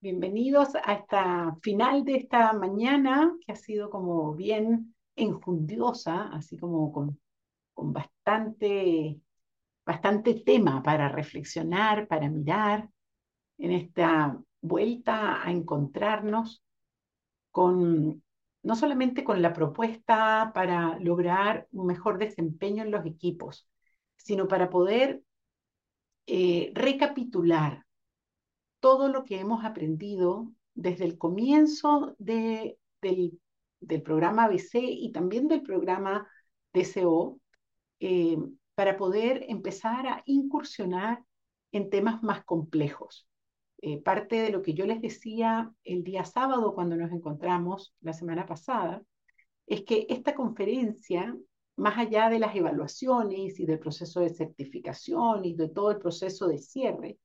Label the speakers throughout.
Speaker 1: Bienvenidos a esta final de esta mañana que ha sido como bien enjundiosa, así como con, con bastante, bastante tema para reflexionar, para mirar en esta vuelta a encontrarnos con no solamente con la propuesta para lograr un mejor desempeño en los equipos, sino para poder eh, recapitular todo lo que hemos aprendido desde el comienzo de, del, programa ABC y también del programa DCO eh, para poder empezar a incursionar en temas más complejos. Eh, parte de lo que yo les decía el día sábado cuando nos encontramos la semana pasada es que esta conferencia, más allá de las evaluaciones y del proceso de certificación y de todo el proceso de cierre,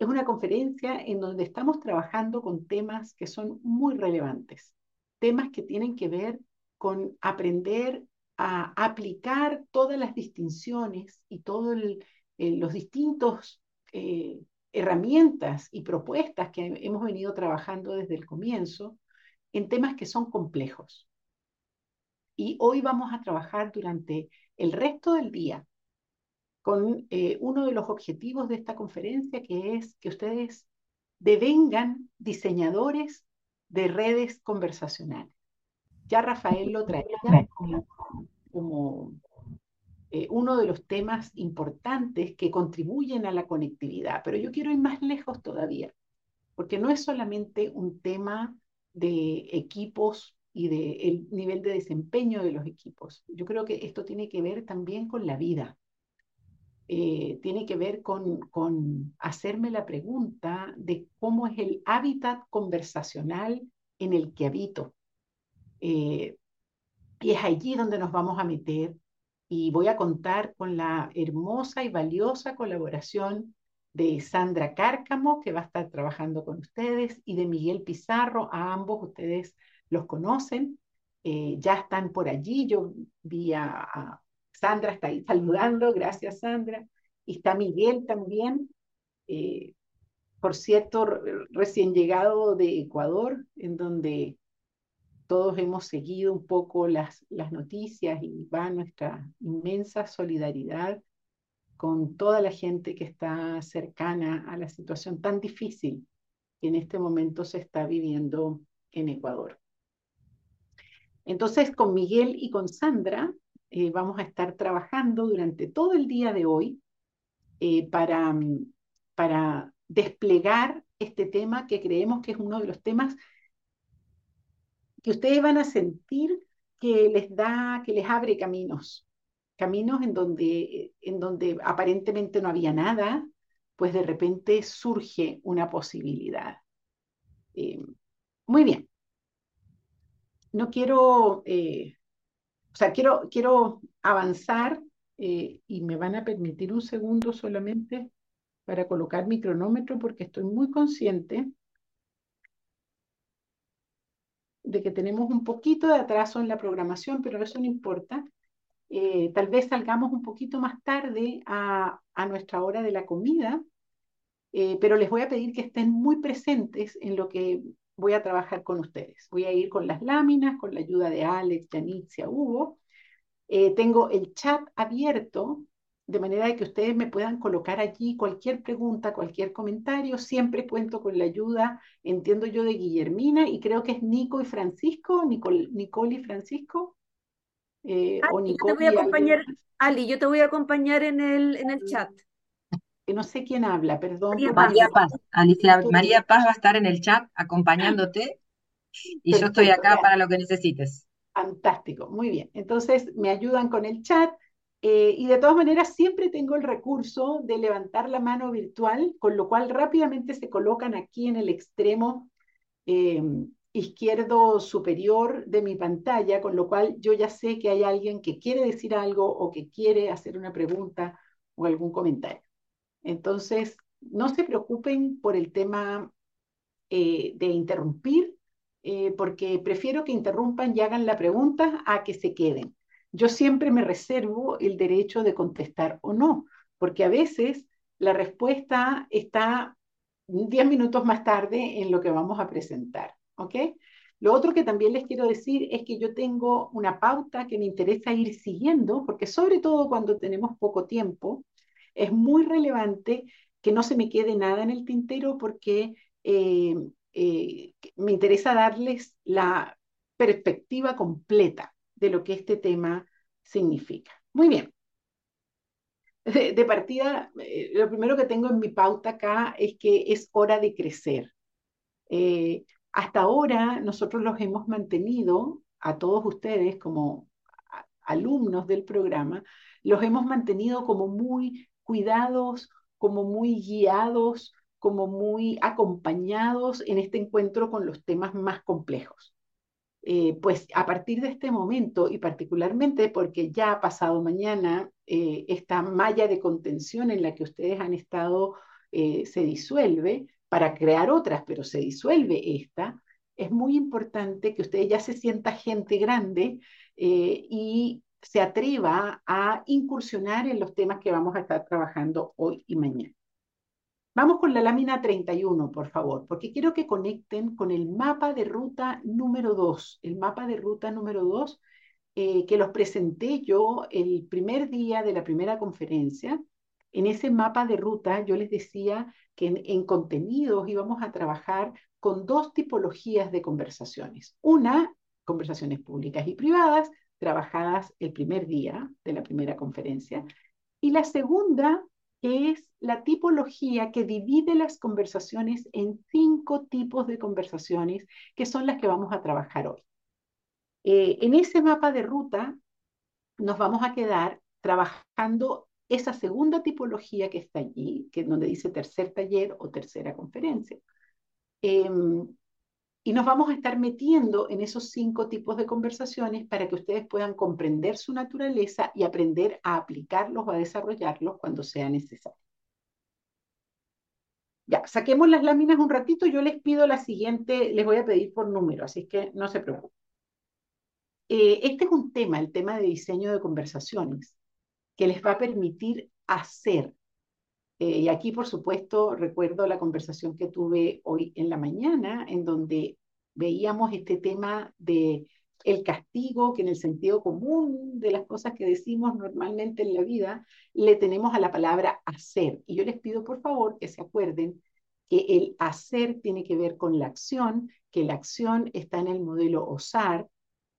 Speaker 1: es una conferencia en donde estamos trabajando con temas que son muy relevantes, temas que tienen que ver con aprender a aplicar todas las distinciones y todos los distintos eh, herramientas y propuestas que hemos venido trabajando desde el comienzo en temas que son complejos. Y hoy vamos a trabajar durante el resto del día con eh, uno de los objetivos de esta conferencia, que es que ustedes devengan diseñadores de redes conversacionales. Ya Rafael lo traía como, eh, uno de los temas importantes que contribuyen a la conectividad, pero yo quiero ir más lejos todavía, porque no es solamente un tema de equipos y del nivel de desempeño de los equipos. Yo creo que esto tiene que ver también con la vida. Eh, tiene que ver con, hacerme la pregunta de cómo es el hábitat conversacional en el que habito. Eh, y es allí donde nos vamos a meter y voy a contar con la hermosa y valiosa colaboración de Sandra Cárcamo, que va a estar trabajando con ustedes, y de Miguel Pizarro. A ambos ustedes los conocen, eh, ya están por allí. Yo vi a Sandra está ahí saludando, gracias Sandra. Y está Miguel también, eh, por cierto, recién llegado de Ecuador, en donde todos hemos seguido un poco las, las noticias y va nuestra inmensa solidaridad con toda la gente que está cercana a la situación tan difícil que en este momento se está viviendo en Ecuador. Entonces, con Miguel y con Sandra eh, vamos a estar trabajando durante todo el día de hoy eh, para, mm, para desplegar este tema que creemos que es uno de los temas que ustedes van a sentir que les da, que les abre caminos, caminos en donde, en donde aparentemente no había nada, pues de repente surge una posibilidad. Eh, muy bien. No quiero o sea, quiero, quiero avanzar eh, y me van a permitir un segundo solamente para colocar mi cronómetro porque estoy muy consciente de que tenemos un poquito de atraso en la programación, pero eso no importa. Eh, tal vez salgamos un poquito más tarde a, a nuestra hora de la comida, eh, pero les voy a pedir que estén muy presentes en lo que voy a trabajar con ustedes. Voy a ir con las láminas, con la ayuda de Alex, Janitzia, Hugo. Eh, tengo el chat abierto, de manera que ustedes me puedan colocar allí cualquier pregunta, cualquier comentario. Siempre cuento con la ayuda, entiendo yo, de Guillermina y creo que es Nico y Francisco, Nicole, Nicole y Francisco.
Speaker 2: Eh, o Nicole yo te voy a acompañar, Ali, yo te voy a acompañar en el, en el chat
Speaker 1: no sé quién habla, perdón.
Speaker 3: María, Paz, Alicia, María Paz va a estar en el chat acompañándote y yo estoy acá para lo que necesites.
Speaker 1: Fantástico, muy bien. Entonces me ayudan con el chat eh, y de todas maneras siempre tengo el recurso de levantar la mano virtual, con lo cual rápidamente se colocan aquí en el extremo eh, izquierdo superior de mi pantalla, con lo cual yo ya sé que hay alguien que quiere decir algo o que quiere hacer una pregunta o algún comentario. Entonces, no se preocupen por el tema eh, de interrumpir, eh, porque prefiero que interrumpan y hagan la pregunta a que se queden. Yo siempre me reservo el derecho de contestar o no, porque a veces la respuesta está 10 minutos más tarde en lo que vamos a presentar. ¿Ok? Lo otro que también les quiero decir es que yo tengo una pauta que me interesa ir siguiendo, porque sobre todo cuando tenemos poco tiempo, es muy relevante que no se me quede nada en el tintero porque eh, eh, me interesa darles la perspectiva completa de lo que este tema significa. Muy bien. De, partida, eh, lo primero que tengo en mi pauta acá es que es hora de crecer. hasta ahora nosotros los hemos mantenido, a todos ustedes como alumnos del programa, los hemos mantenido como muy cuidados, como muy guiados, como muy acompañados en este encuentro con los temas más complejos. Eh, pues a partir de este momento, y particularmente porque ya ha pasado mañana, eh, esta malla de contención en la que ustedes han estado eh, se disuelve para crear otras, pero se disuelve esta, es muy importante que ustedes ya se sienta gente grande y se atreva a incursionar en los temas que vamos a estar trabajando hoy y mañana. Vamos con la lámina 31, por favor, porque quiero que conecten con el mapa de ruta número 2, el mapa de ruta número 2 eh, que los presenté yo el primer día de la primera conferencia. En ese mapa de ruta yo les decía que en, en contenidos íbamos a trabajar con dos tipologías de conversaciones. Una, conversaciones públicas y privadas, trabajadas el primer día de la primera conferencia. Y la segunda, es la tipología que divide las conversaciones en cinco tipos de conversaciones, que son las que vamos a trabajar hoy. Eh, en ese mapa de ruta nos vamos a quedar trabajando esa segunda tipología que está allí, que es donde dice tercer taller o tercera conferencia. Em, y nos vamos a estar metiendo en esos cinco tipos de conversaciones para que ustedes puedan comprender su naturaleza y aprender a aplicarlos o a desarrollarlos cuando sea necesario. Ya, saquemos las láminas un ratito. Yo les pido la siguiente, les voy a pedir por número, así que no se preocupen. Eh, este es un tema, el tema de diseño de conversaciones, que les va a permitir hacer. Eh, y aquí, por supuesto, recuerdo la conversación que tuve hoy en la mañana, en donde veíamos este tema de el castigo, que en el sentido común de las cosas que decimos normalmente en la vida, le tenemos a la palabra hacer. Y yo les pido por favor que se acuerden que el hacer tiene que ver con la acción, que la acción está en el modelo osar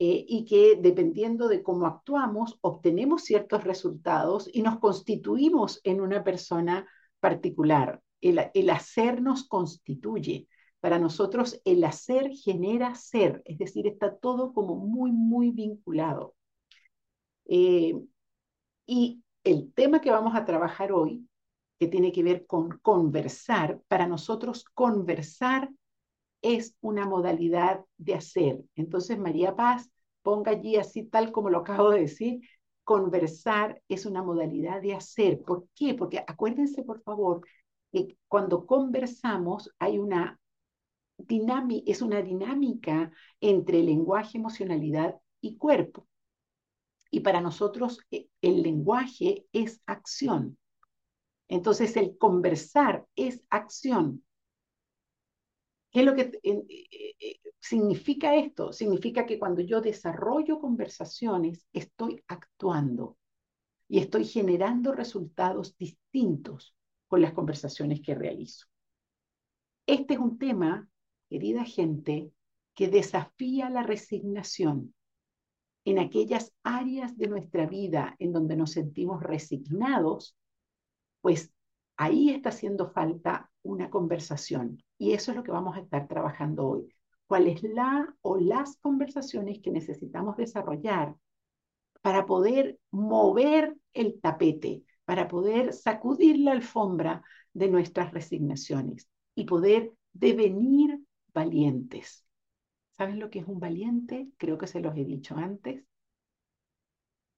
Speaker 1: eh, y que dependiendo de cómo actuamos, obtenemos ciertos resultados y nos constituimos en una persona particular. El, el hacer nos constituye. Para nosotros el hacer genera ser, es decir, está todo como muy, muy vinculado. Eh, y el tema que vamos a trabajar hoy, que tiene que ver con conversar, para nosotros conversar es una modalidad de hacer. Entonces, María Paz, ponga allí así tal como lo acabo de decir, conversar es una modalidad de hacer. ¿Por qué? Porque acuérdense, por favor, que cuando conversamos hay una es una dinámica entre lenguaje, emocionalidad y cuerpo. Y para nosotros eh, el lenguaje es acción. Entonces el conversar es acción. ¿Qué es lo que eh, eh, significa esto? Significa que cuando yo desarrollo conversaciones, estoy actuando y estoy generando resultados distintos con las conversaciones que realizo. Este es un tema querida gente, que desafía la resignación en aquellas áreas de nuestra vida en donde nos sentimos resignados, pues ahí está haciendo falta una conversación. Y eso es lo que vamos a estar trabajando hoy. ¿Cuál es la o las conversaciones que necesitamos desarrollar para poder mover el tapete, para poder sacudir la alfombra de nuestras resignaciones y poder devenir valientes. ¿Saben lo que es un valiente? Creo que se los he dicho antes.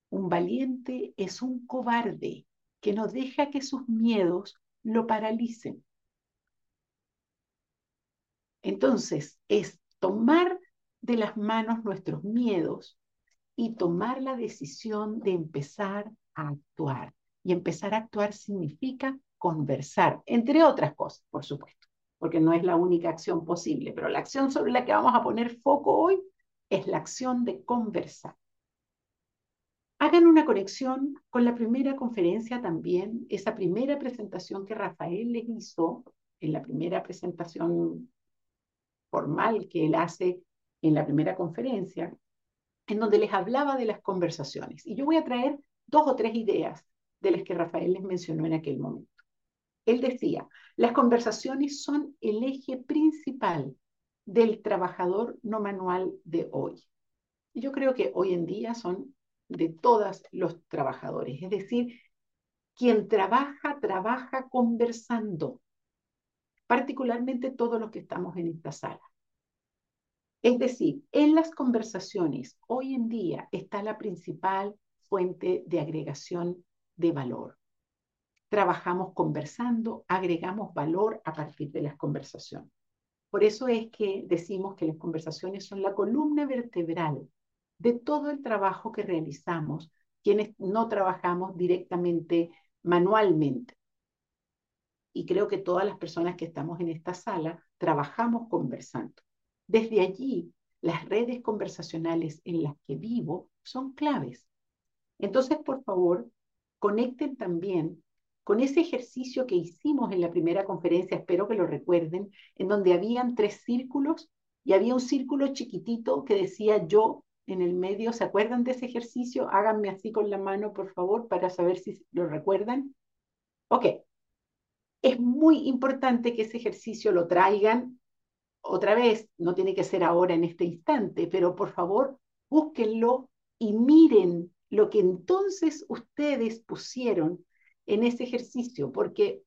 Speaker 1: Un valiente es un cobarde que no deja que sus miedos lo paralicen. Entonces, es tomar de las manos nuestros miedos y tomar la decisión de empezar a actuar. Y empezar a actuar significa conversar, entre otras cosas, por supuesto. porque no es la única acción posible, pero la acción sobre la que vamos a poner foco hoy es la acción de conversar. Hagan una conexión con la primera conferencia también, esa primera presentación que Rafael les hizo, en la primera presentación formal que él hace en la primera conferencia, en donde les hablaba de las conversaciones. Y yo voy a traer dos o tres ideas de las que Rafael les mencionó en aquel momento. Él decía, las conversaciones son el eje principal del trabajador no manual de hoy. Y yo creo que hoy en día son de todos los trabajadores. Es decir, quien trabaja, trabaja conversando, particularmente todos los que estamos en esta sala. Es decir, en las conversaciones hoy en día está la principal fuente de agregación de valor. Trabajamos conversando, agregamos valor a partir de las conversaciones. Por eso es que decimos que las conversaciones son la columna vertebral de todo el trabajo que realizamos, quienes no trabajamos directamente manualmente. Y creo que todas las personas que estamos en esta sala trabajamos conversando. Desde allí, las redes conversacionales en las que vivo son claves. Entonces, por favor, conecten también con ese ejercicio que hicimos en la primera conferencia, espero que lo recuerden, en donde habían tres círculos y había un círculo chiquitito que decía yo en el medio. ¿Se acuerdan de ese ejercicio? Háganme así con la mano, por favor, para saber si lo recuerdan. Ok. Es muy importante que ese ejercicio lo traigan otra vez, no tiene que ser ahora en este instante, pero por favor, búsquenlo y miren lo que entonces ustedes pusieron en ese ejercicio, porque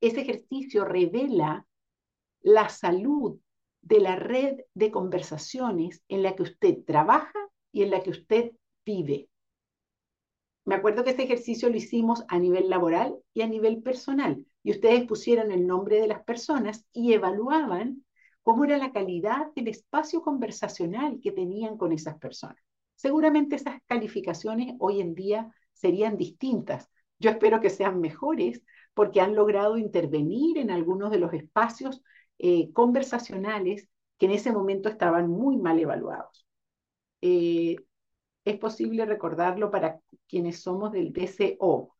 Speaker 1: ese ejercicio revela la salud de la red de conversaciones en la que usted trabaja y en la que usted vive. Me acuerdo que ese ejercicio lo hicimos a nivel laboral y a nivel personal, y ustedes pusieron el nombre de las personas y evaluaban cómo era la calidad del espacio conversacional que tenían con esas personas. Seguramente esas calificaciones hoy en día serían distintas. Yo espero que sean mejores porque han logrado intervenir en algunos de los espacios eh, conversacionales que en ese momento estaban muy mal evaluados. Eh, es posible recordarlo para quienes somos del DCO.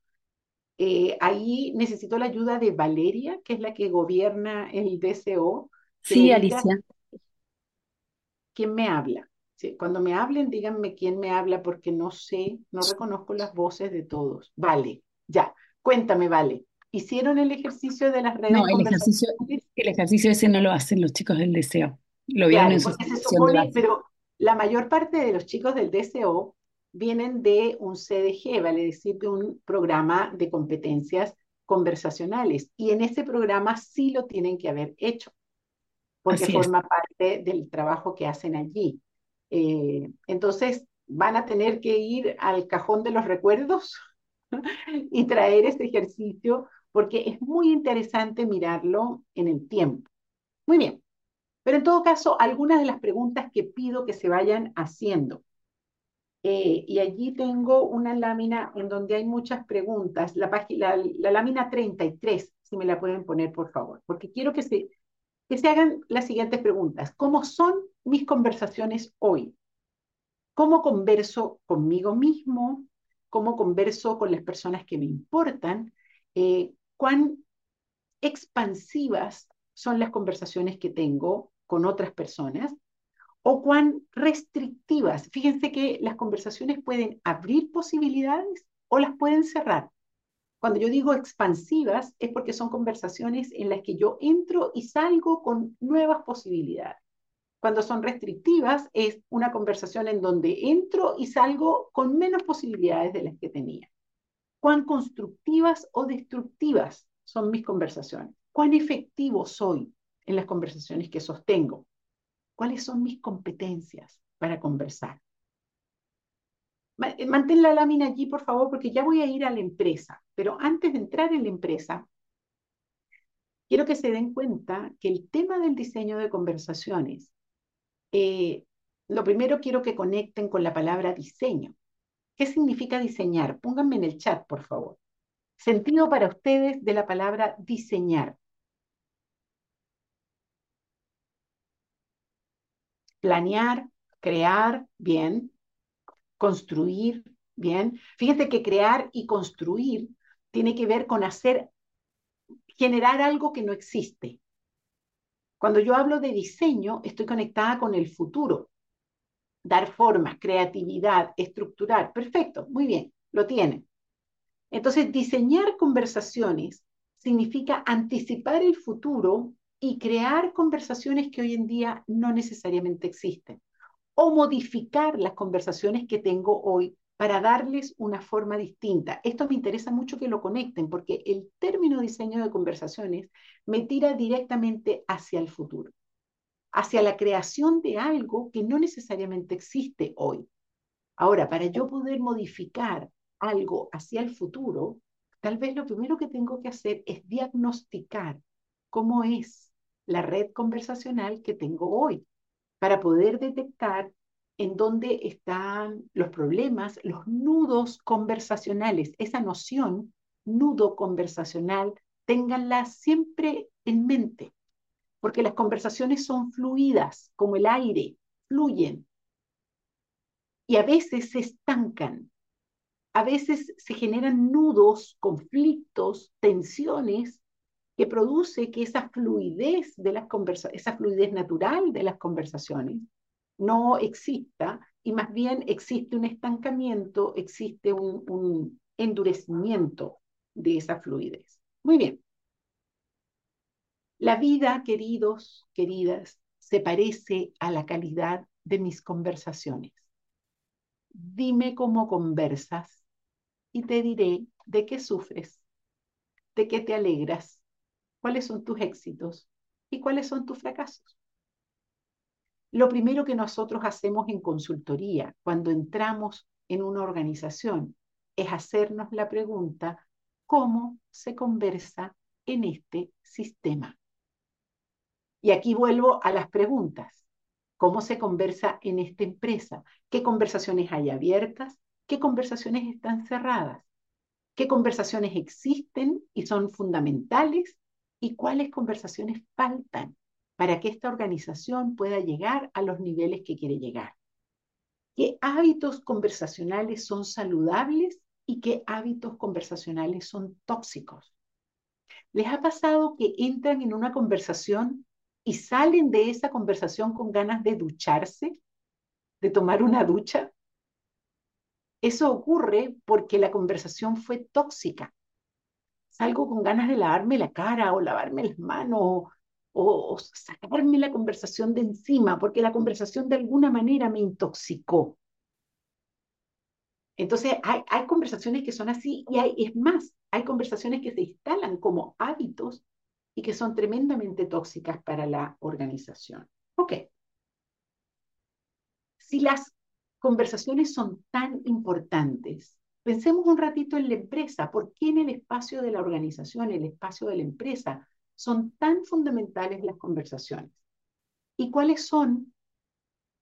Speaker 1: Eh, ahí necesito la ayuda de Valeria, que es la que gobierna el DCO,
Speaker 4: Sí, Alicia.
Speaker 1: ¿Quién me habla? Cuando me hablen, díganme quién me habla porque no sé, no reconozco las voces de todos. Vale, ya. Cuéntame, Vale. ¿Hicieron el ejercicio de las redes
Speaker 4: No, el ejercicio, el ejercicio ese no lo hacen los chicos del deseo. Lo vieron en su
Speaker 1: pero la mayor parte de los chicos del DCO vienen de un CDG, vale decir, de un programa de competencias conversacionales. Y en ese programa sí lo tienen que haber hecho porque forma parte del trabajo que hacen allí. Eh, entonces, van a tener que ir al cajón de los recuerdos y traer este ejercicio, porque es muy interesante mirarlo en el tiempo. Muy bien. Pero en todo caso, algunas de las preguntas que pido que se vayan haciendo. Eh, y allí tengo una lámina en donde hay muchas preguntas, la, la, la lámina 33, si me la pueden poner, por favor, porque quiero que se, que se hagan las siguientes preguntas. ¿Cómo son mis conversaciones hoy? ¿Cómo converso conmigo mismo? ¿Cómo converso con las personas que me importan? Eh, ¿Cuán expansivas son las conversaciones que tengo con otras personas? ¿O cuán restrictivas? Fíjense que las conversaciones pueden abrir posibilidades o las pueden cerrar. Cuando yo digo expansivas es porque son conversaciones en las que yo entro y salgo con nuevas posibilidades. Cuando son restrictivas es una conversación en donde entro y salgo con menos posibilidades de las que tenía. ¿Cuán constructivas o destructivas son mis conversaciones? ¿Cuán efectivo soy en las conversaciones que sostengo? ¿Cuáles son mis competencias para conversar? Eh, mantén la lámina allí, por favor, porque ya voy a ir a la empresa. Pero antes de entrar en la empresa, quiero que se den cuenta que el tema del diseño de conversaciones, eh, lo primero quiero que conecten con la palabra diseño. ¿Qué significa diseñar? Pónganme en el chat, por favor. Sentido para ustedes de la palabra diseñar. Planear, crear, bien, construir, bien. Fíjense que crear y construir tiene que ver con hacer, generar algo que no existe. Cuando yo hablo de diseño, estoy conectada con el futuro. Dar forma, creatividad, estructurar. Perfecto, muy bien, lo tienen. Entonces, diseñar conversaciones significa anticipar el futuro y crear conversaciones que hoy en día no necesariamente existen. O modificar las conversaciones que tengo hoy para darles una forma distinta. Esto me interesa mucho que lo conecten porque el término diseño de conversaciones me tira directamente hacia el futuro, hacia la creación de algo que no necesariamente existe hoy. Ahora, para yo poder modificar algo hacia el futuro, tal vez lo primero que tengo que hacer es diagnosticar cómo es la red conversacional que tengo hoy para poder detectar en dónde están los problemas, los nudos conversacionales. Esa noción, nudo conversacional, ténganla siempre en mente, porque las conversaciones son fluidas, como el aire, fluyen. Y a veces se estancan, a veces se generan nudos, conflictos, tensiones que produce que esa fluidez de las conversaciones, esa fluidez natural de las conversaciones no exista y más bien existe un estancamiento, existe un, un endurecimiento de esa fluidez. Muy bien. La vida, queridos, queridas, se parece a la calidad de mis conversaciones. Dime cómo conversas y te diré de qué sufres, de qué te alegras, cuáles son tus éxitos y cuáles son tus fracasos. Lo primero que nosotros hacemos en consultoría cuando entramos en una organización es hacernos la pregunta, ¿cómo se conversa en este sistema? Y aquí vuelvo a las preguntas. ¿Cómo se conversa en esta empresa? ¿Qué conversaciones hay abiertas? ¿Qué conversaciones están cerradas? ¿Qué conversaciones existen y son fundamentales? ¿Y cuáles conversaciones faltan para que esta organización pueda llegar a los niveles que quiere llegar? ¿Qué hábitos conversacionales son saludables y qué hábitos conversacionales son tóxicos? ¿Les ha pasado que entran en una conversación y salen de esa conversación con ganas de ducharse, de tomar una ducha? Eso ocurre porque la conversación fue tóxica. Salgo con ganas de lavarme la cara o lavarme las manos o, sacarme la conversación de encima, porque la conversación de alguna manera me intoxicó. Entonces, hay, hay, conversaciones que son así y hay, es más, hay conversaciones que se instalan como hábitos y que son tremendamente tóxicas para la organización. Ok. Si las conversaciones son tan importantes, pensemos un ratito en la empresa. ¿Por qué en el espacio de la organización, el espacio de la empresa, son tan fundamentales las conversaciones? ¿Y cuáles son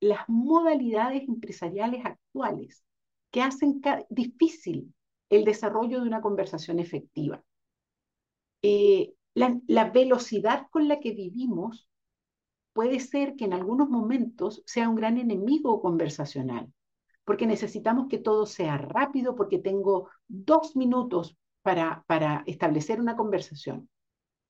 Speaker 1: las modalidades empresariales actuales que hacen difícil el desarrollo de una conversación efectiva? Eh, la, velocidad con la que vivimos puede ser que en algunos momentos sea un gran enemigo conversacional, porque necesitamos que todo sea rápido, porque tengo dos minutos para, para establecer una conversación.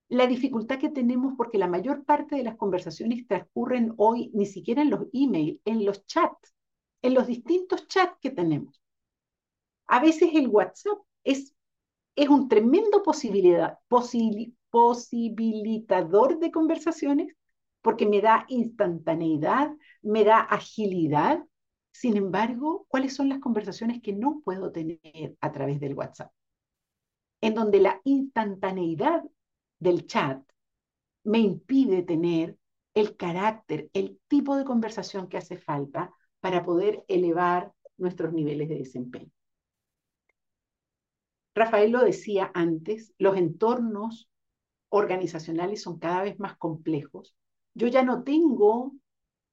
Speaker 1: La dificultad que tenemos porque la mayor parte de las conversaciones transcurren hoy ni siquiera en los emails, en los chats, en los distintos chats que tenemos. A veces el WhatsApp es, es un tremendo posibilidad, posibilidad posibilitador de conversaciones porque me da instantaneidad, me da agilidad. Sin embargo, ¿cuáles son las conversaciones que no puedo tener a través del WhatsApp? En donde la instantaneidad del chat me impide tener el carácter, el tipo de conversación que hace falta para poder elevar nuestros niveles de desempeño. Rafael lo decía antes, los entornos organizacionales son cada vez más complejos. Yo ya no tengo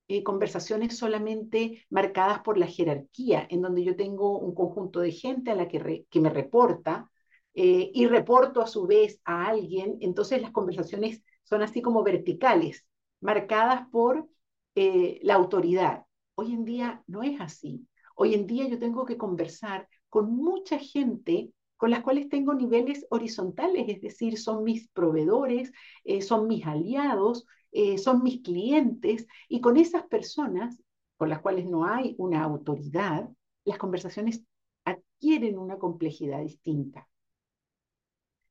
Speaker 1: eh, conversaciones solamente marcadas por la jerarquía, en donde yo tengo un conjunto de gente a la que, me reporta eh, y reporto a su vez a alguien. Entonces las conversaciones son así como verticales, marcadas por eh, la autoridad. Hoy en día no es así. Hoy en día yo tengo que conversar con mucha gente con las cuales tengo niveles horizontales, es decir, son mis proveedores, eh, son mis aliados, eh, son mis clientes, y con esas personas con las cuales no hay una autoridad, las conversaciones adquieren una complejidad distinta.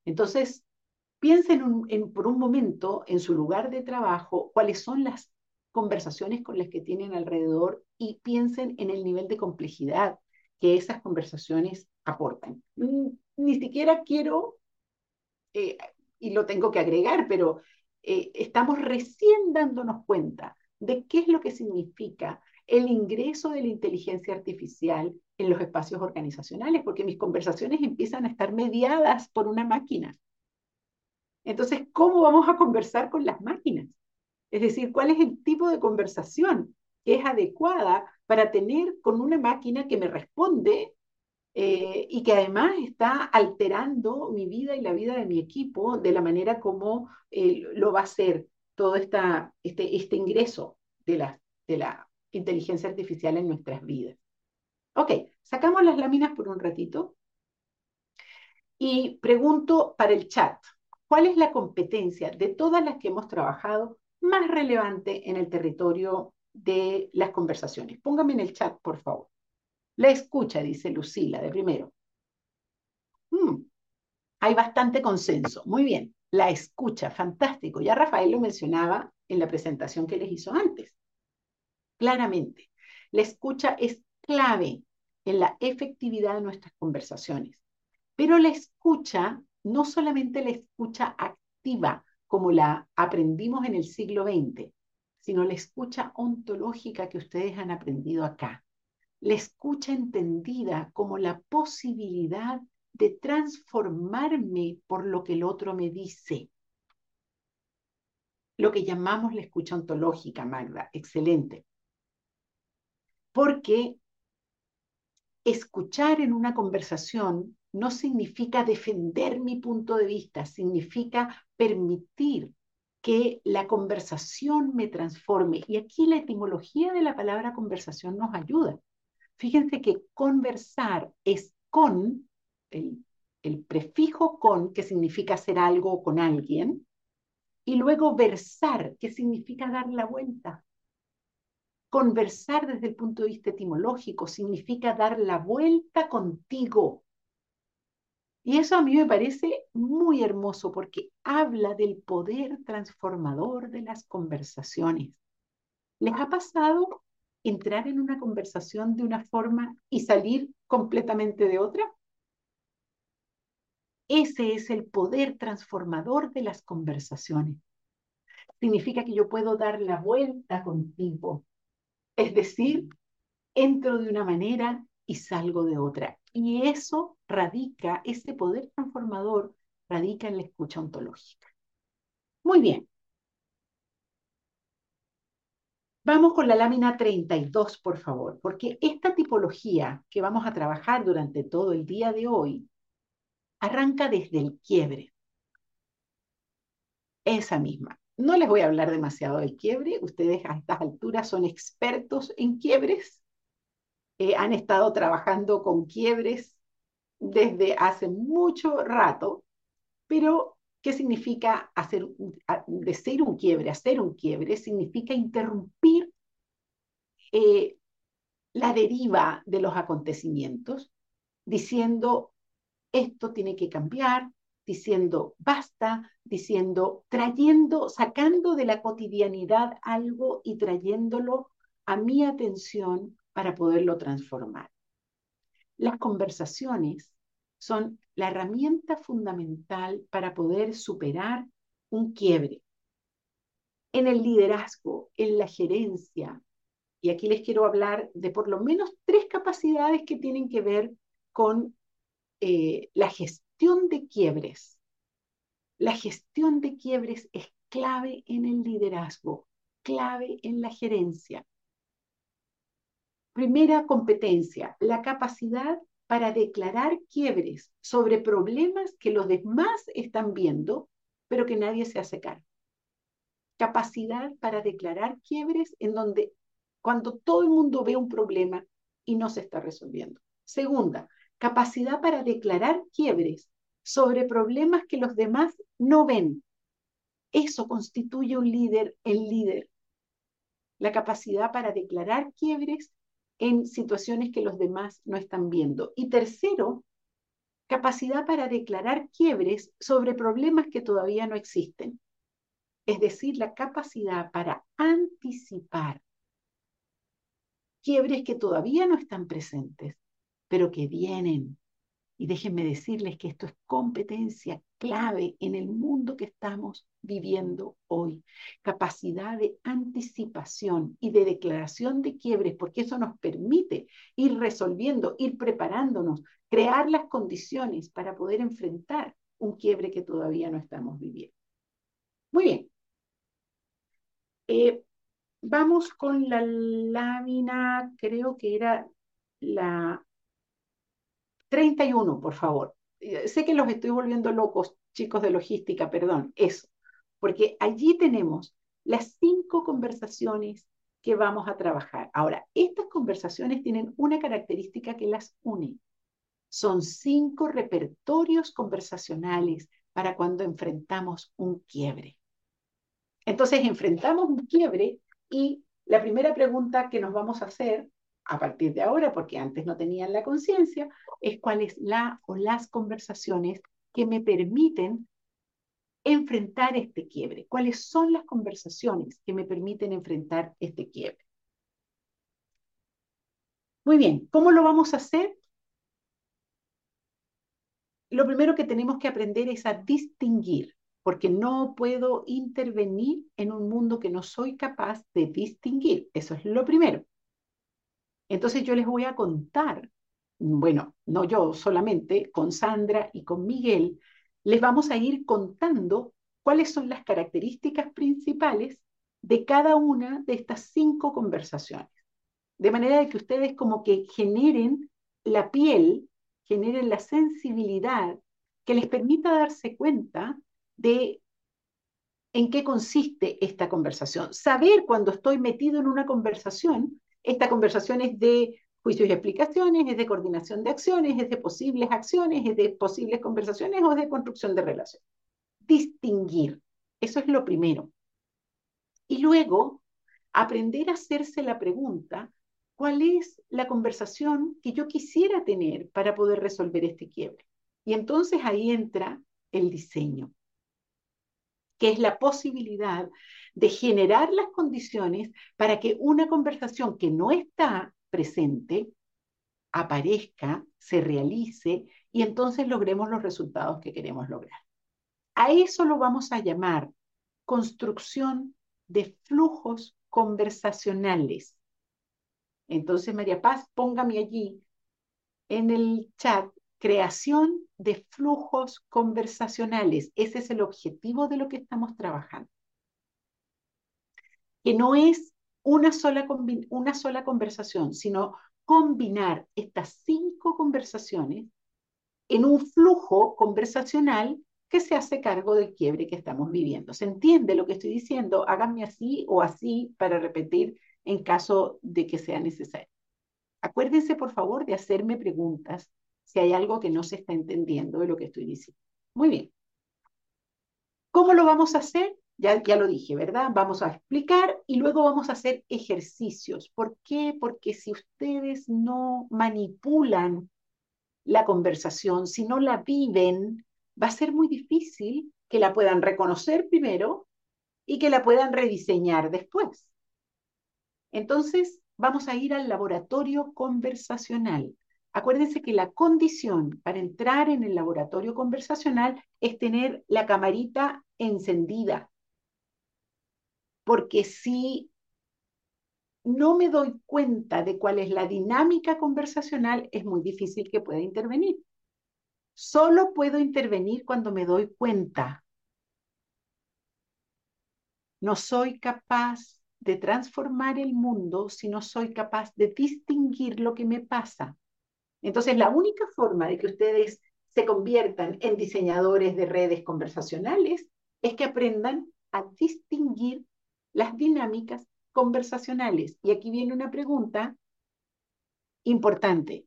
Speaker 1: Entonces, piensen en, por un momento en su lugar de trabajo, cuáles son las conversaciones con las que tienen alrededor y piensen en el nivel de complejidad que esas conversaciones aportan. Ni siquiera quiero, eh, y lo tengo que agregar, pero eh, estamos recién dándonos cuenta de qué es lo que significa el ingreso de la inteligencia artificial en los espacios organizacionales, porque mis conversaciones empiezan a estar mediadas por una máquina. Entonces, ¿cómo vamos a conversar con las máquinas? Es decir, ¿cuál es el tipo de conversación que es adecuada para tener con una máquina que me responde eh, y que además está alterando mi vida y la vida de mi equipo de la manera como eh, lo va a hacer todo esta, este, este ingreso de la, de la inteligencia artificial en nuestras vidas. Ok, sacamos las láminas por un ratito y pregunto para el chat, ¿cuál es la competencia de todas las que hemos trabajado más relevante en el territorio de las conversaciones? Póngame en el chat, por favor. La escucha, dice Lucila, de primero. Hmm, hay bastante consenso. Muy bien. La escucha, fantástico. Ya Rafael lo mencionaba en la presentación que les hizo antes. Claramente, la escucha es clave en la efectividad de nuestras conversaciones. Pero la escucha, no solamente la escucha activa, como la aprendimos en el siglo XX, sino la escucha ontológica que ustedes han aprendido acá la escucha entendida como la posibilidad de transformarme por lo que el otro me dice. Lo que llamamos la escucha ontológica, Magda. Excelente. Porque escuchar en una conversación no significa defender mi punto de vista, significa permitir que la conversación me transforme. Y aquí la etimología de la palabra conversación nos ayuda. Fíjense que conversar es con, el, prefijo con, que significa hacer algo con alguien, y luego versar, que significa dar la vuelta. Conversar desde el punto de vista etimológico significa dar la vuelta contigo. Y eso a mí me parece muy hermoso porque habla del poder transformador de las conversaciones. ¿Les ha pasado entrar en una conversación de una forma y salir completamente de otra? Ese es el poder transformador de las conversaciones. Significa que yo puedo dar la vuelta contigo. Es decir, entro de una manera y salgo de otra. Y eso radica, ese poder transformador radica en la escucha ontológica. Muy bien. Vamos con la lámina 32, por favor, porque esta tipología que vamos a trabajar durante todo el día de hoy arranca desde el quiebre. Esa misma. No les voy a hablar demasiado del quiebre, ustedes a estas alturas son expertos en quiebres, eh, han estado trabajando con quiebres desde hace mucho rato, pero ¿Qué significa hacer, de ser un quiebre, hacer un quiebre? Significa interrumpir eh, la deriva de los acontecimientos, diciendo esto tiene que cambiar, diciendo basta, diciendo, trayendo, sacando de la cotidianidad algo y trayéndolo a mi atención para poderlo transformar. Las conversaciones son la herramienta fundamental para poder superar un quiebre. En el liderazgo, en la gerencia, y aquí les quiero hablar de por lo menos tres capacidades que tienen que ver con eh, la gestión de quiebres. La gestión de quiebres es clave en el liderazgo, clave en la gerencia. Primera competencia, la capacidad para declarar quiebres sobre problemas que los demás están viendo, pero que nadie se hace cargo. capacidad para declarar quiebres en donde cuando todo el mundo ve un problema y no se está resolviendo. Segunda, capacidad para declarar quiebres sobre problemas que los demás no ven. Eso constituye un líder en líder. La capacidad para declarar quiebres en situaciones que los demás no están viendo. Y tercero, capacidad para declarar quiebres sobre problemas que todavía no existen. Es decir, la capacidad para anticipar quiebres que todavía no están presentes, pero que vienen. Y déjenme decirles que esto es competencia clave en el mundo que estamos viviendo hoy. Capacidad de anticipación y de declaración de quiebres, porque eso nos permite ir resolviendo, ir preparándonos, crear las condiciones para poder enfrentar un quiebre que todavía no estamos viviendo. Muy bien. Eh, vamos con la lámina, creo que era la 31, por favor. Eh, sé que los estoy volviendo locos, chicos de logística, perdón, eso, porque allí tenemos las cinco conversaciones que vamos a trabajar. Ahora, estas conversaciones tienen una característica que las une. Son cinco repertorios conversacionales para cuando enfrentamos un quiebre. Entonces, enfrentamos un quiebre y la primera pregunta que nos vamos a hacer a partir de ahora, porque antes no tenían la conciencia, es cuál es la o las conversaciones que me permiten enfrentar este quiebre. ¿Cuáles son las conversaciones que me permiten enfrentar este quiebre? Muy bien, ¿cómo lo vamos a hacer? Lo primero que tenemos que aprender es a distinguir, porque no puedo intervenir en un mundo que no soy capaz de distinguir. Eso es lo primero. Entonces yo les voy a contar, bueno, no yo solamente, con Sandra y con Miguel, les vamos a ir contando cuáles son las características principales de cada una de estas cinco conversaciones. De manera de que ustedes como que generen la piel, generen la sensibilidad que les permita darse cuenta de en qué consiste esta conversación. Saber cuando estoy metido en una conversación esta conversación es de juicios y explicaciones, es de coordinación de acciones, es de posibles acciones, es de posibles conversaciones o es de construcción de relaciones. Distinguir, eso es lo primero. Y luego, aprender a hacerse la pregunta, ¿cuál es la conversación que yo quisiera tener para poder resolver este quiebre? Y entonces ahí entra el diseño, que es la posibilidad de generar las condiciones para que una conversación que no está presente aparezca, se realice y entonces logremos los resultados que queremos lograr. A eso lo vamos a llamar construcción de flujos conversacionales. Entonces, María Paz, póngame allí en el chat creación de flujos conversacionales. Ese es el objetivo de lo que estamos trabajando que no es una sola, una sola conversación, sino combinar estas cinco conversaciones en un flujo conversacional que se hace cargo del quiebre que estamos viviendo. ¿Se entiende lo que estoy diciendo? Háganme así o así para repetir en caso de que sea necesario. Acuérdense, por favor, de hacerme preguntas si hay algo que no se está entendiendo de lo que estoy diciendo. Muy bien. ¿Cómo lo vamos a hacer? Ya, ya lo dije, ¿verdad? Vamos a explicar y luego vamos a hacer ejercicios. ¿Por qué? Porque si ustedes no manipulan la conversación, si no la viven, va a ser muy difícil que la puedan reconocer primero y que la puedan rediseñar después. Entonces, vamos a ir al laboratorio conversacional. Acuérdense que la condición para entrar en el laboratorio conversacional es tener la camarita encendida, porque si no me doy cuenta de cuál es la dinámica conversacional, es muy difícil que pueda intervenir. Solo puedo intervenir cuando me doy cuenta. No soy capaz de transformar el mundo si no soy capaz de distinguir lo que me pasa. Entonces, la única forma de que ustedes se conviertan en diseñadores de redes conversacionales es que aprendan a distinguir las dinámicas conversacionales. Y aquí viene una pregunta importante.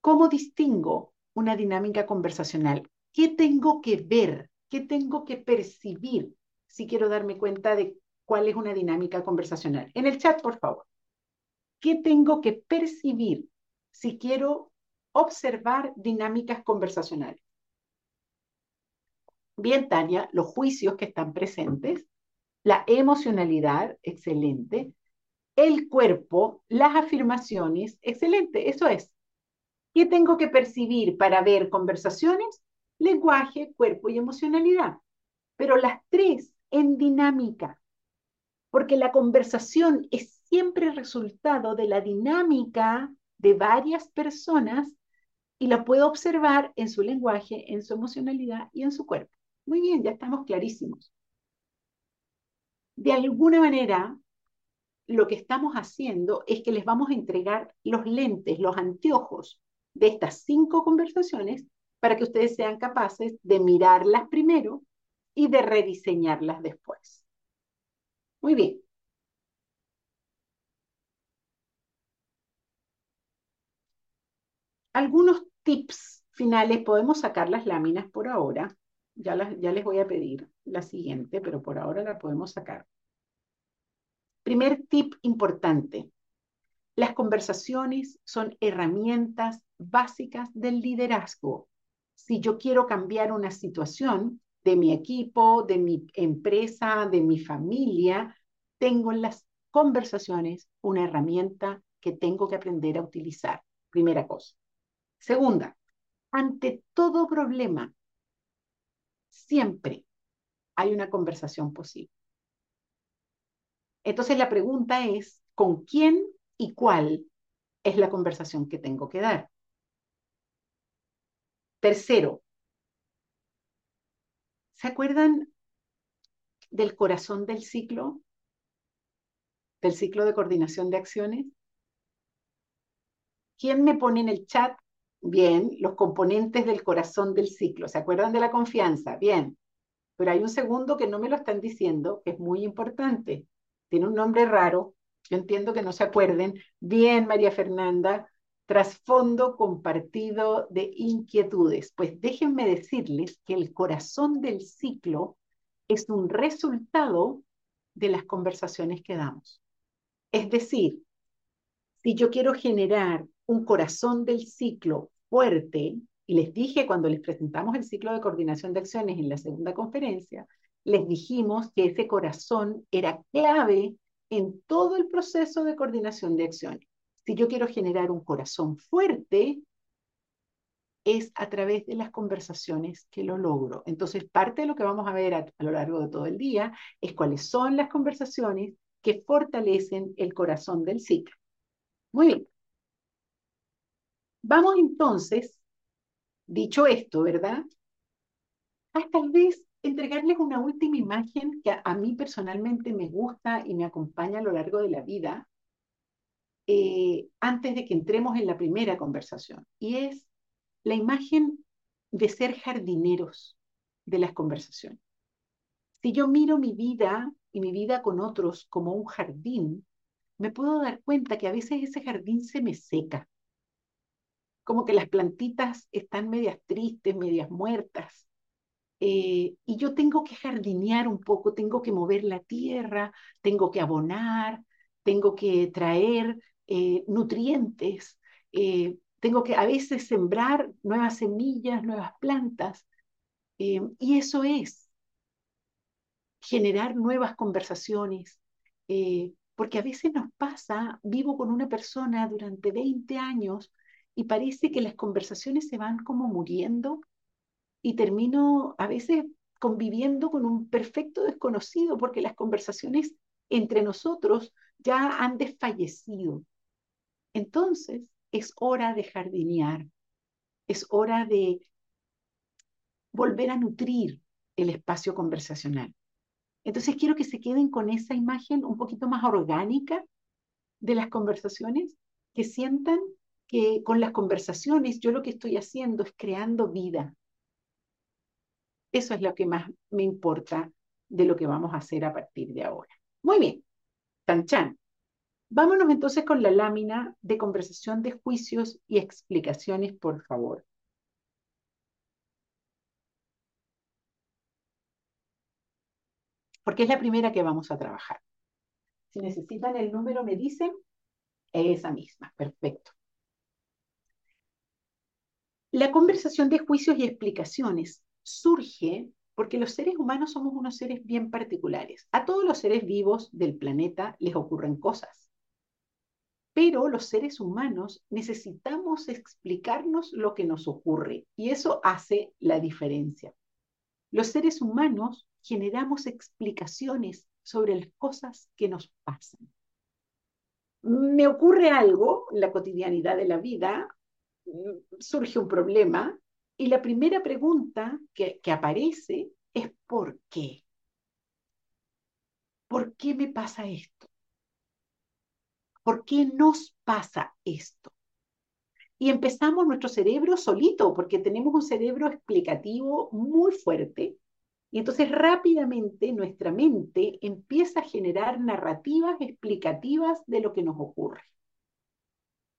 Speaker 1: ¿Cómo distingo una dinámica conversacional? ¿Qué tengo que ver? ¿Qué tengo que percibir si quiero darme cuenta de cuál es una dinámica conversacional? En el chat, por favor. ¿Qué tengo que percibir si quiero observar dinámicas conversacionales? Bien, Tania, los juicios que están presentes, la emocionalidad, excelente, el cuerpo, las afirmaciones, excelente, eso es. ¿Qué tengo que percibir para ver conversaciones? Lenguaje, cuerpo y emocionalidad. Pero las tres en dinámica, porque la conversación es siempre resultado de la dinámica de varias personas y la puedo observar en su lenguaje, en su emocionalidad y en su cuerpo. Muy bien, ya estamos clarísimos. De alguna manera, lo que estamos haciendo es que les vamos a entregar los lentes, los anteojos de estas cinco conversaciones para que ustedes sean capaces de mirarlas primero y de rediseñarlas después. Muy bien. Algunos tips finales, podemos sacar las láminas por ahora. Ya, les voy a pedir la siguiente, pero por ahora la podemos sacar. Primer tip importante. Las conversaciones son herramientas básicas del liderazgo. Si yo quiero cambiar una situación de mi equipo, de mi empresa, de mi familia, tengo en las conversaciones una herramienta que tengo que aprender a utilizar. Primera cosa. Segunda, ante todo problema, siempre hay una conversación posible. Entonces la pregunta es, ¿con quién y cuál es la conversación que tengo que dar? Tercero, ¿se acuerdan del corazón del ciclo? Del ciclo de coordinación de acciones. ¿Quién me pone en el chat? Bien, los componentes del corazón del ciclo. ¿Se acuerdan de la confianza? Bien. Pero hay un segundo que no me lo están diciendo, que es muy importante. Tiene un nombre raro. Yo entiendo que no se acuerden. Bien, María Fernanda, trasfondo compartido de inquietudes. Pues déjenme decirles que el corazón del ciclo es un resultado de las conversaciones que damos. Es decir, si yo quiero generar un corazón del ciclo fuerte, y les dije cuando les presentamos el ciclo de coordinación de acciones en la segunda conferencia, les dijimos que ese corazón era clave en todo el proceso de coordinación de acciones. Si yo quiero generar un corazón fuerte, es a través de las conversaciones que lo logro. Entonces, parte de lo que vamos a ver a, lo largo de todo el día es cuáles son las conversaciones que fortalecen el corazón del ciclo. Muy bien. Vamos entonces, dicho esto, ¿verdad? A tal vez entregarles una última imagen que a, mí personalmente me gusta y me acompaña a lo largo de la vida, eh, antes de que entremos en la primera conversación, y es la imagen de ser jardineros de las conversaciones. Si yo miro mi vida y mi vida con otros como un jardín, me puedo dar cuenta que a veces ese jardín se me seca, como que las plantitas están medias tristes, medias muertas, eh, y yo tengo que jardinear un poco, tengo que mover la tierra, tengo que abonar, tengo que traer eh, nutrientes, eh, tengo que a veces sembrar nuevas semillas, nuevas plantas. y eso es generar nuevas conversaciones, porque a veces nos pasa, vivo con una persona durante 20 años y parece que las conversaciones se van como muriendo y termino a veces conviviendo con un perfecto desconocido porque las conversaciones entre nosotros ya han desfallecido. Entonces es hora de jardinear, es hora de volver a nutrir el espacio conversacional. Entonces quiero que se queden con esa imagen un poquito más orgánica de las conversaciones, que sientan con las conversaciones yo lo que estoy haciendo es creando vida, Eso es lo que más me importa de lo que vamos a hacer a partir de ahora. Muy bien, tan chan. Vámonos entonces con la lámina de conversación de juicios y explicaciones, por favor. Porque es la primera que vamos a trabajar. Si necesitan el número, me dicen, esa misma, perfecto. La conversación de juicios y explicaciones surge porque los seres humanos somos unos seres bien particulares. A todos los seres vivos del planeta les ocurren cosas. Pero los seres humanos necesitamos explicarnos lo que nos ocurre y eso hace la diferencia. Los seres humanos generamos explicaciones sobre las cosas que nos pasan. Me ocurre algo en la cotidianidad de la vida, surge un problema y la primera pregunta que, aparece es ¿por qué? ¿Por qué me pasa esto? ¿Por qué nos pasa esto? Y empezamos nuestro cerebro solito, porque tenemos un cerebro explicativo muy fuerte. Y entonces rápidamente nuestra mente empieza a generar narrativas explicativas de lo que nos ocurre.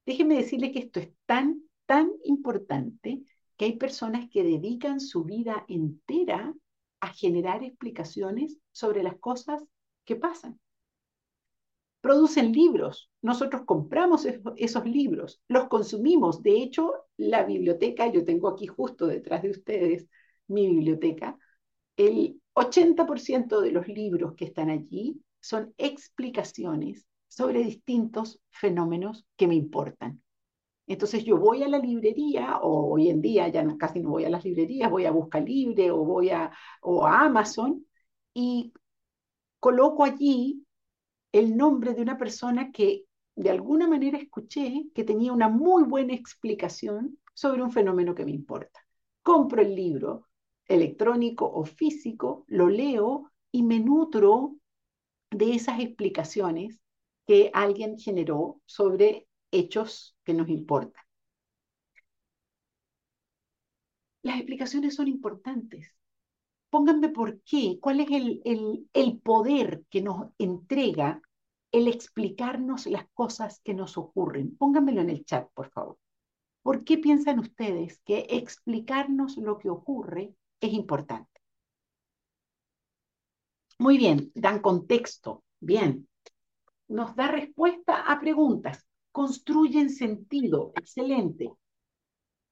Speaker 1: Déjenme decirle que esto es tan, tan importante que hay personas que dedican su vida entera a generar explicaciones sobre las cosas que pasan producen libros. Nosotros compramos esos libros, los consumimos. De hecho, la biblioteca, yo tengo aquí justo detrás de ustedes mi biblioteca, el 80% de los libros que están allí son explicaciones sobre distintos fenómenos que me importan. Entonces yo voy a la librería, o hoy en día ya casi no voy a las librerías, voy a Busca Libre o voy a, o a Amazon y coloco allí el nombre de una persona que de alguna manera escuché que tenía una muy buena explicación sobre un fenómeno que me importa. Compro el libro electrónico o físico, lo leo y me nutro de esas explicaciones que alguien generó sobre hechos que nos importan. Las explicaciones son importantes pónganme por qué, cuál es el, el, poder que nos entrega el explicarnos las cosas que nos ocurren. Pónganmelo en el chat, por favor. ¿Por qué piensan ustedes que explicarnos lo que ocurre es importante? Muy bien, dan contexto. Bien. Nos da respuesta a preguntas. Construyen sentido. Excelente.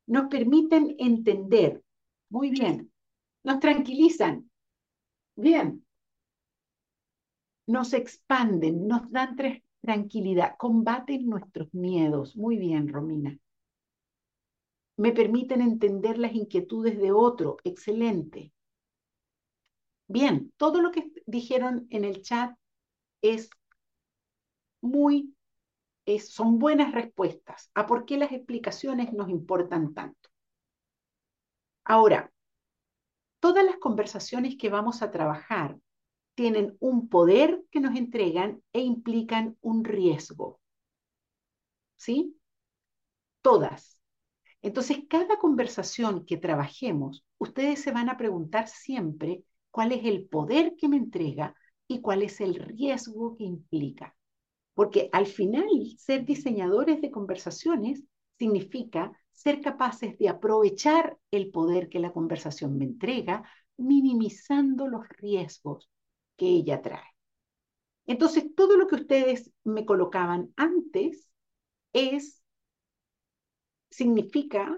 Speaker 1: Nos permiten entender. Muy bien nos tranquilizan. Bien. Nos expanden, nos dan tranquilidad, combaten nuestros miedos. Muy bien, Romina. Me permiten entender las inquietudes de otro. Excelente. Bien, todo lo que dijeron en el chat es muy, son buenas respuestas a por qué las explicaciones nos importan tanto. Ahora, todas las conversaciones que vamos a trabajar tienen un poder que nos entregan e implican un riesgo. ¿Sí? Todas. Entonces, cada conversación que trabajemos, ustedes se van a preguntar siempre cuál es el poder que me entrega y cuál es el riesgo que implica. Porque al final, ser diseñadores de conversaciones significa ser capaces de aprovechar el poder que la conversación me entrega, minimizando los riesgos que ella trae. Entonces, todo lo que ustedes me colocaban antes es, significa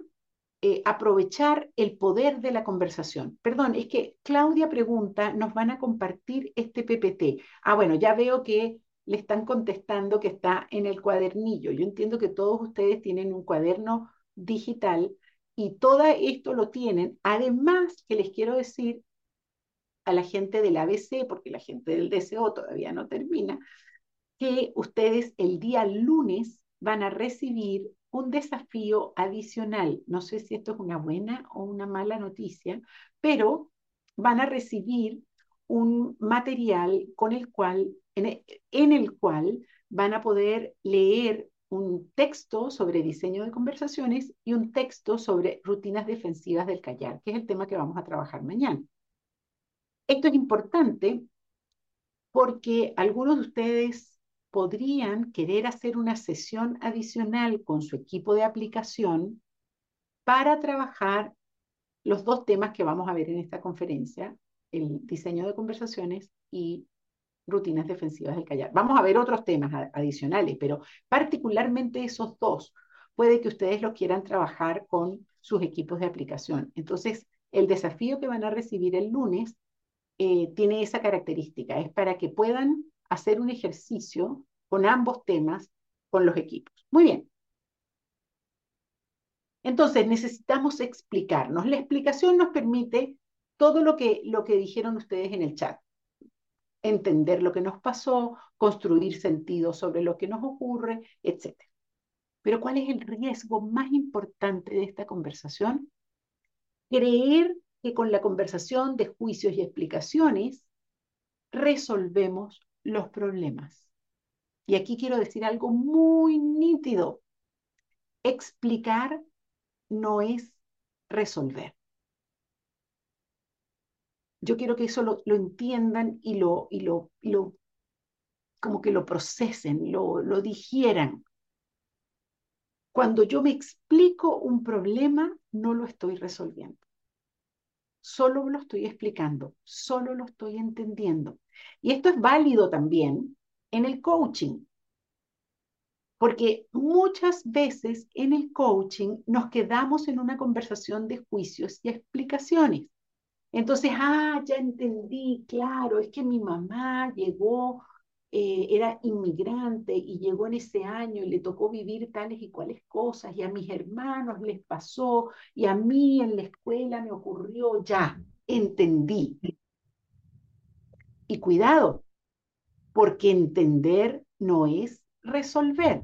Speaker 1: eh, aprovechar el poder de la conversación. Perdón, es que Claudia pregunta, ¿nos van a compartir este PPT? Ah, bueno, ya veo que le están contestando que está en el cuadernillo. Yo entiendo que todos ustedes tienen un cuaderno digital y todo esto lo tienen. Además, que les quiero decir a la gente del ABC, porque la gente del DCO todavía no termina, que ustedes el día lunes van a recibir un desafío adicional. No sé si esto es una buena o una mala noticia, pero van a recibir un material con el cual, en el cual van a poder leer un texto sobre diseño de conversaciones y un texto sobre rutinas defensivas del callar, que es el tema que vamos a trabajar mañana. Esto es importante porque algunos de ustedes podrían querer hacer una sesión adicional con su equipo de aplicación para trabajar los dos temas que vamos a ver en esta conferencia, el diseño de conversaciones y rutinas defensivas del callar. Vamos a ver otros temas adicionales, pero particularmente esos dos puede que ustedes los quieran trabajar con sus equipos de aplicación. Entonces, el desafío que van a recibir el lunes eh, tiene esa característica, es para que puedan hacer un ejercicio con ambos temas con los equipos. Muy bien. Entonces, necesitamos explicarnos. La explicación nos permite todo lo que, lo que dijeron ustedes en el chat. Entender lo que nos pasó, construir sentido sobre lo que nos ocurre, etc. Pero ¿cuál es el riesgo más importante de esta conversación? Creer que con la conversación de juicios y explicaciones resolvemos los problemas. Y aquí quiero decir algo muy nítido. Explicar no es resolver. Yo quiero que eso lo, entiendan y lo, y lo, lo, como que lo procesen, lo, lo digieran. Cuando yo me explico un problema, no lo estoy resolviendo. Solo lo estoy explicando, solo lo estoy entendiendo. Y esto es válido también en el coaching. Porque muchas veces en el coaching nos quedamos en una conversación de juicios y explicaciones. Entonces, ah, ya entendí, claro, es que mi mamá llegó, eh, era inmigrante y llegó en ese año y le tocó vivir tales y cuales cosas, y a mis hermanos les pasó, y a mí en la escuela me ocurrió, ya, entendí. Y cuidado, porque entender no es resolver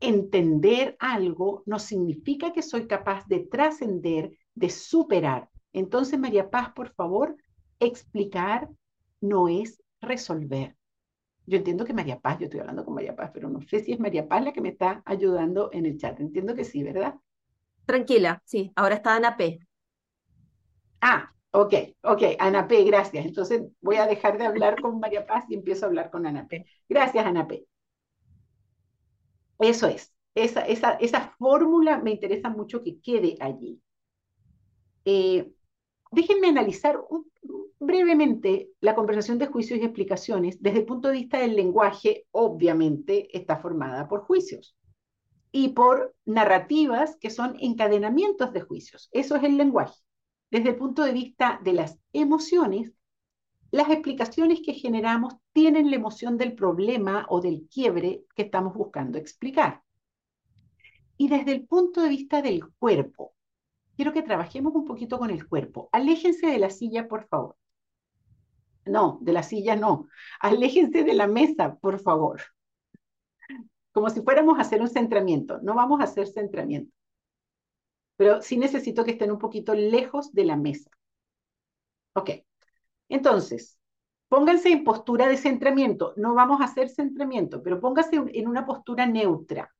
Speaker 1: entender algo no significa que soy capaz de trascender, de superar. Entonces, María Paz, por favor, explicar no es resolver. Yo entiendo que María Paz, yo estoy hablando con María Paz, pero no sé si es María Paz la que me está ayudando en el chat. Entiendo que sí, ¿verdad?
Speaker 2: Tranquila, sí. Ahora está Ana P.
Speaker 1: Ah, ok, ok, Ana P, gracias. Entonces voy a dejar de hablar con María Paz y empiezo a hablar con Ana P. Gracias, Ana P. Eso es, esa, esa, esa fórmula me interesa mucho que quede allí. Eh, déjenme analizar brevemente la conversación de juicios y explicaciones desde el punto de vista del lenguaje, obviamente está formada por juicios y por narrativas que son encadenamientos de juicios. Eso es el lenguaje. Desde el punto de vista de las emociones, las explicaciones que generamos tienen la emoción del problema o del quiebre que estamos buscando explicar. Y desde el punto de vista del cuerpo, quiero que trabajemos un poquito con el cuerpo. Aléjense de la silla, por favor. No, de la silla no. Aléjense de la mesa, por favor. Como si fuéramos a hacer un centramiento. No vamos a hacer centramiento. Pero sí necesito que estén un poquito lejos de la mesa. Ok. Entonces, pónganse en postura de centramiento. No vamos a hacer centramiento, pero pónganse en una postura neutra.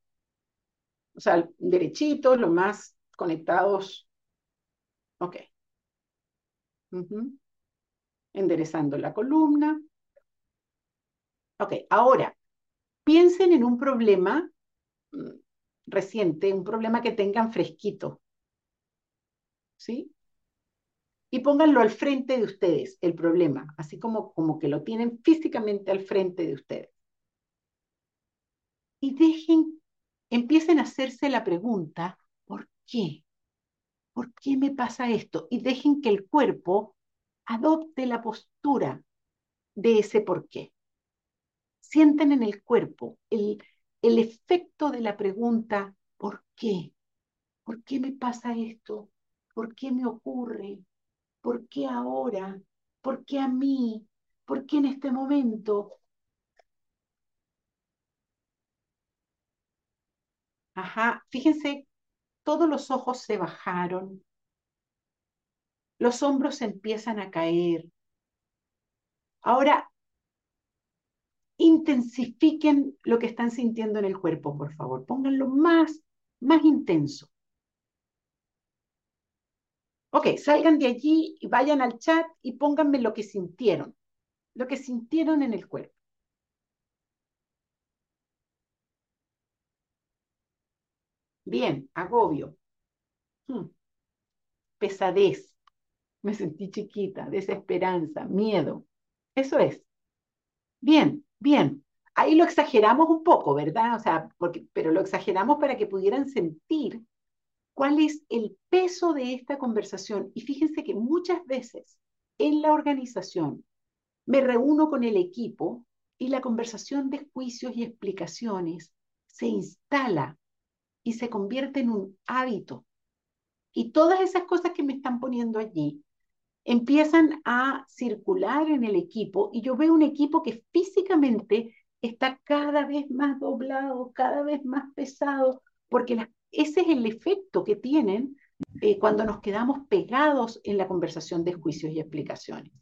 Speaker 1: O sea, derechito, lo más conectados. Ok. Enderezando la columna. Ok, ahora, piensen en un problema mm, reciente, un problema que tengan fresquito. ¿Sí? y pónganlo al frente de ustedes, el problema, así como, como que lo tienen físicamente al frente de ustedes. Y dejen, empiecen a hacerse la pregunta, ¿por qué? ¿Por qué me pasa esto? Y dejen que el cuerpo adopte la postura de ese por qué. Sienten en el cuerpo el, el efecto de la pregunta, ¿por qué? ¿Por qué me pasa esto? ¿Por qué me ocurre? ¿Por qué ahora? ¿Por qué a mí? ¿Por qué en este momento? Ajá, fíjense, todos los ojos se bajaron, los hombros empiezan a caer. Ahora, intensifiquen lo que están sintiendo en el cuerpo, por favor. Pónganlo más, más intenso. Ok, salgan de allí y vayan al chat y pónganme lo que sintieron, lo que sintieron en el cuerpo. Bien, agobio. Hmm. Pesadez. Me sentí chiquita, desesperanza, miedo. Eso es. Bien, bien. Ahí lo exageramos un poco, ¿verdad? O sea, porque, pero lo exageramos para que pudieran sentir cuál es el peso de esta conversación. Y fíjense que muchas veces en la organización me reúno con el equipo y la conversación de juicios y explicaciones se instala y se convierte en un hábito. Y todas esas cosas que me están poniendo allí empiezan a circular en el equipo y yo veo un equipo que físicamente está cada vez más doblado, cada vez más pesado, porque ese es el efecto que tienen eh, cuando nos quedamos pegados en la conversación de juicios y explicaciones.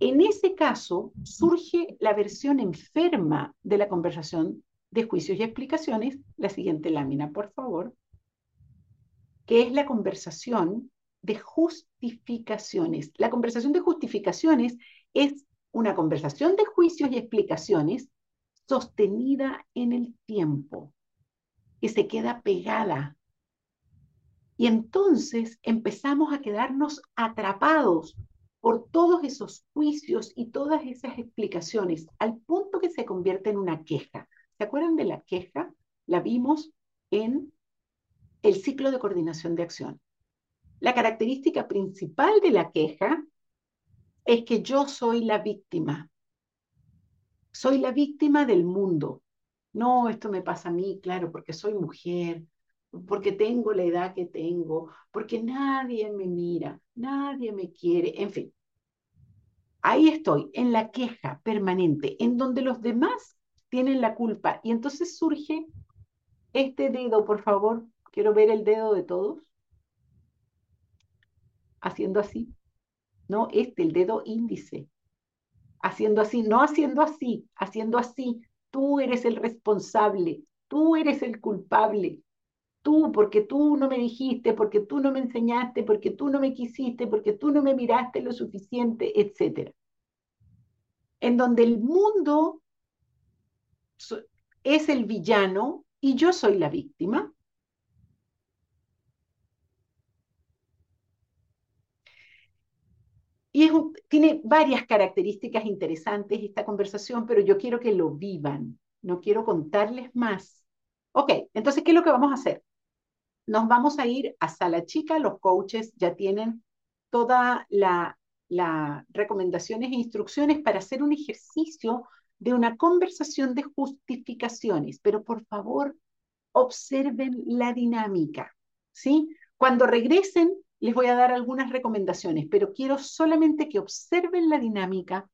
Speaker 1: En ese caso, surge la versión enferma de la conversación de juicios y explicaciones, la siguiente lámina, por favor, que es la conversación de justificaciones. La conversación de justificaciones es una conversación de juicios y explicaciones sostenida en el tiempo que se queda pegada. Y entonces empezamos a quedarnos atrapados por todos esos juicios y todas esas explicaciones, al punto que se convierte en una queja. ¿Se acuerdan de la queja? La vimos en el ciclo de coordinación de acción. La característica principal de la queja es que yo soy la víctima. Soy la víctima del mundo. No, esto me pasa a mí, claro, porque soy mujer, porque tengo la edad que tengo, porque nadie me mira, nadie me quiere, en fin. Ahí estoy, en la queja permanente, en donde los demás tienen la culpa. Y entonces surge este dedo, por favor, quiero ver el dedo de todos. Haciendo así. No, este, el dedo índice. Haciendo así, no haciendo así, haciendo así, Tú eres el responsable, tú eres el culpable. Tú, porque tú no me dijiste, porque tú no me enseñaste, porque tú no me quisiste, porque tú no me miraste lo suficiente, etc. En donde el mundo es el villano y yo soy la víctima, Y tiene varias características interesantes esta conversación, pero yo quiero que lo vivan, no quiero contarles más. Ok, entonces, ¿qué es lo que vamos a hacer? Nos vamos a ir a sala chica, los coaches ya tienen todas las la recomendaciones e instrucciones para hacer un ejercicio de una conversación de justificaciones, pero por favor, observen la dinámica, ¿sí? Cuando regresen, les voy a dar algunas recomendaciones, pero quiero solamente que observen la dinámica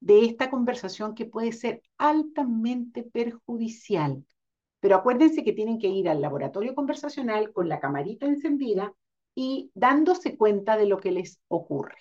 Speaker 1: de esta conversación que puede ser altamente perjudicial. Pero acuérdense que tienen que ir al laboratorio conversacional con la camarita encendida y dándose cuenta de lo que les ocurre.